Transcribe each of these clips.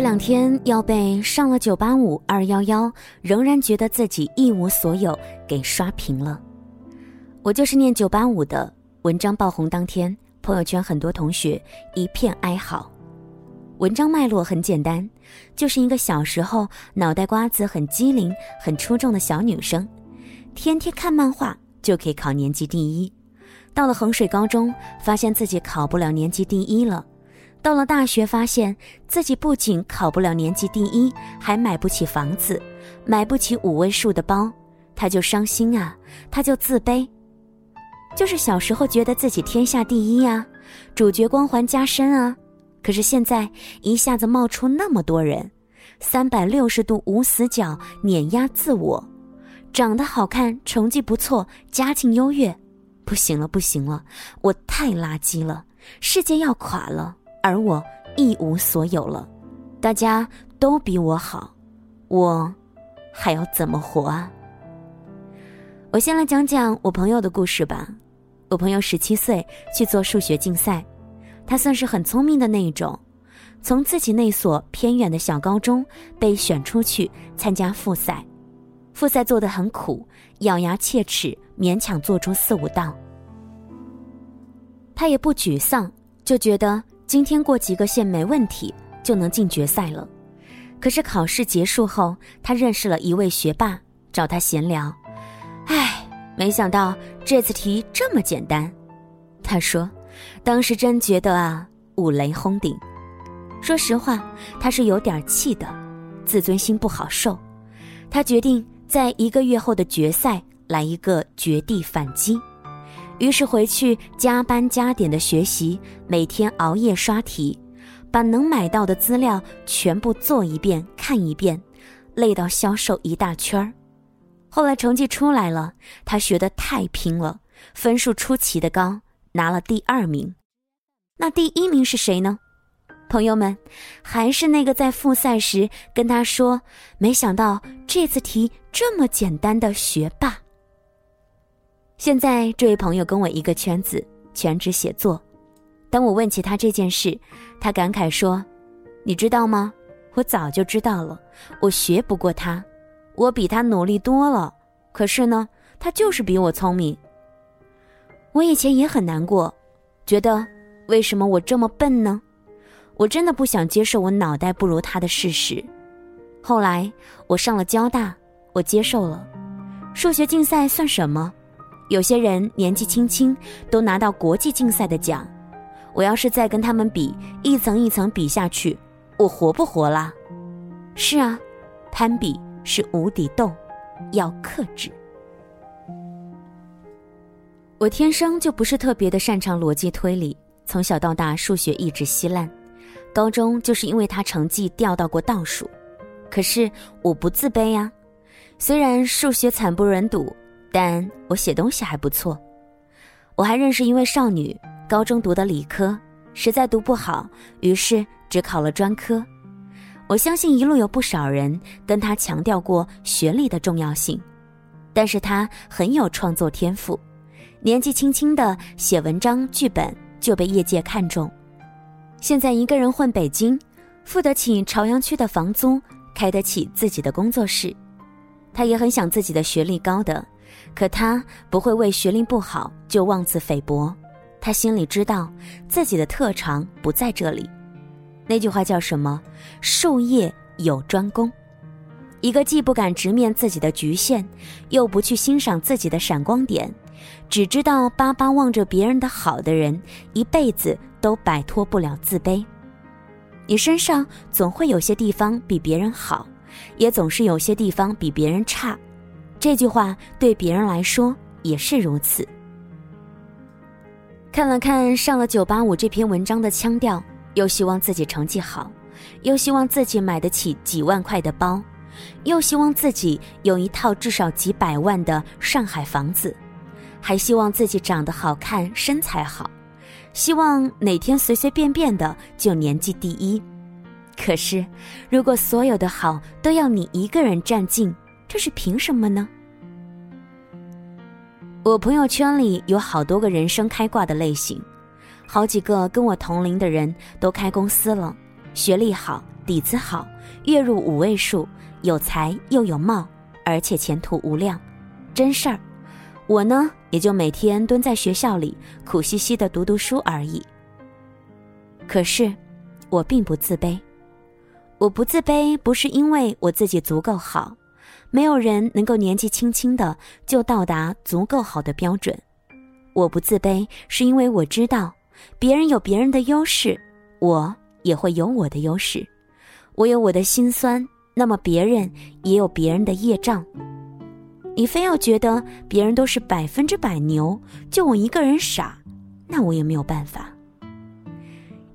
这两天要被上了九八五二幺幺，仍然觉得自己一无所有给刷屏了。我就是念九八五的，文章爆红当天，朋友圈很多同学一片哀嚎。文章脉络很简单，就是一个小时候脑袋瓜子很机灵、很出众的小女生，天天看漫画就可以考年级第一。到了衡水高中，发现自己考不了年级第一了。到了大学，发现自己不仅考不了年级第一，还买不起房子，买不起五位数的包，他就伤心啊，他就自卑。就是小时候觉得自己天下第一呀，主角光环加深啊，可是现在一下子冒出那么多人，三百六十度无死角碾压自我，长得好看，成绩不错，家境优越，不行了，不行了，我太垃圾了，世界要垮了。而我一无所有了，大家都比我好，我还要怎么活啊？我先来讲讲我朋友的故事吧。我朋友十七岁去做数学竞赛，他算是很聪明的那一种，从自己那所偏远的小高中被选出去参加复赛，复赛做得很苦，咬牙切齿，勉强做出四五道。他也不沮丧，就觉得。今天过几个线没问题，就能进决赛了。可是考试结束后，他认识了一位学霸，找他闲聊。唉，没想到这次题这么简单。他说，当时真觉得啊，五雷轰顶。说实话，他是有点气的，自尊心不好受。他决定在一个月后的决赛来一个绝地反击。于是回去加班加点的学习，每天熬夜刷题，把能买到的资料全部做一遍看一遍，累到消瘦一大圈儿。后来成绩出来了，他学得太拼了，分数出奇的高，拿了第二名。那第一名是谁呢？朋友们，还是那个在复赛时跟他说“没想到这次题这么简单的学霸”。现在这位朋友跟我一个圈子，全职写作。当我问起他这件事，他感慨说：“你知道吗？我早就知道了。我学不过他，我比他努力多了。可是呢，他就是比我聪明。我以前也很难过，觉得为什么我这么笨呢？我真的不想接受我脑袋不如他的事实。后来我上了交大，我接受了。数学竞赛算什么？”有些人年纪轻轻都拿到国际竞赛的奖，我要是再跟他们比，一层一层比下去，我活不活啦？是啊，攀比是无底洞，要克制。我天生就不是特别的擅长逻辑推理，从小到大数学一直稀烂，高中就是因为他成绩掉到过倒数，可是我不自卑呀，虽然数学惨不忍睹。但我写东西还不错，我还认识一位少女，高中读的理科，实在读不好，于是只考了专科。我相信一路有不少人跟她强调过学历的重要性，但是她很有创作天赋，年纪轻轻的写文章剧本就被业界看中。现在一个人混北京，付得起朝阳区的房租，开得起自己的工作室，他也很想自己的学历高的。可他不会为学历不好就妄自菲薄，他心里知道自己的特长不在这里。那句话叫什么？术业有专攻。一个既不敢直面自己的局限，又不去欣赏自己的闪光点，只知道巴巴望着别人的好的人，一辈子都摆脱不了自卑。你身上总会有些地方比别人好，也总是有些地方比别人差。这句话对别人来说也是如此。看了看上了九八五这篇文章的腔调，又希望自己成绩好，又希望自己买得起几万块的包，又希望自己有一套至少几百万的上海房子，还希望自己长得好看、身材好，希望哪天随随便便的就年级第一。可是，如果所有的好都要你一个人占尽，这是凭什么呢？我朋友圈里有好多个人生开挂的类型，好几个跟我同龄的人都开公司了，学历好，底子好，月入五位数，有才又有貌，而且前途无量，真事儿。我呢，也就每天蹲在学校里苦兮兮的读读书而已。可是，我并不自卑。我不自卑，不是因为我自己足够好，没有人能够年纪轻轻的就到达足够好的标准。我不自卑，是因为我知道，别人有别人的优势，我也会有我的优势。我有我的心酸，那么别人也有别人的业障。你非要觉得别人都是百分之百牛，就我一个人傻，那我也没有办法。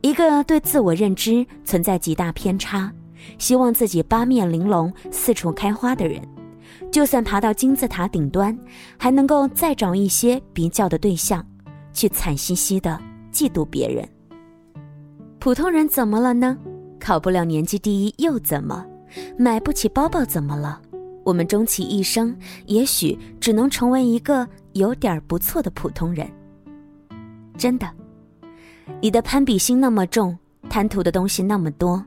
一个对自我认知存在极大偏差，希望自己八面玲珑、四处开花的人，就算爬到金字塔顶端，还能够再找一些比较的对象，去惨兮兮的嫉妒别人。普通人怎么了呢？考不了年级第一又怎么？买不起包包怎么了？我们终其一生，也许只能成为一个有点不错的普通人。真的。你的攀比心那么重，贪图的东西那么多，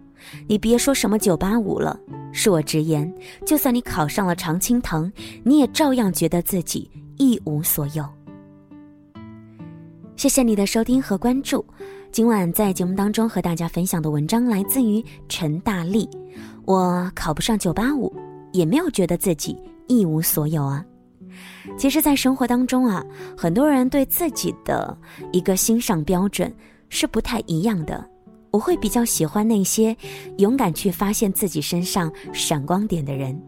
你别说什么九八五了。恕我直言，就算你考上了常青藤，你也照样觉得自己一无所有。谢谢你的收听和关注。今晚在节目当中和大家分享的文章来自于陈大力。我考不上九八五，也没有觉得自己一无所有啊。其实，在生活当中啊，很多人对自己的一个欣赏标准是不太一样的。我会比较喜欢那些勇敢去发现自己身上闪光点的人，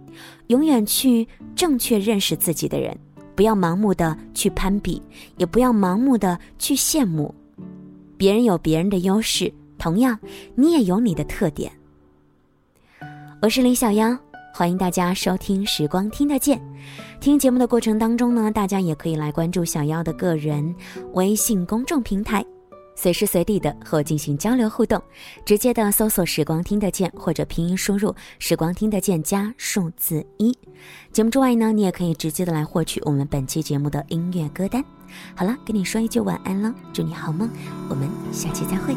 永远去正确认识自己的人，不要盲目的去攀比，也不要盲目的去羡慕。别人有别人的优势，同样，你也有你的特点。我是李小妖。欢迎大家收听《时光听得见》，听节目的过程当中呢，大家也可以来关注小妖的个人微信公众平台，随时随地的和我进行交流互动。直接的搜索“时光听得见”或者拼音输入“时光听得见”加数字一。节目之外呢，你也可以直接的来获取我们本期节目的音乐歌单。好了，跟你说一句晚安了，祝你好梦，我们下期再会。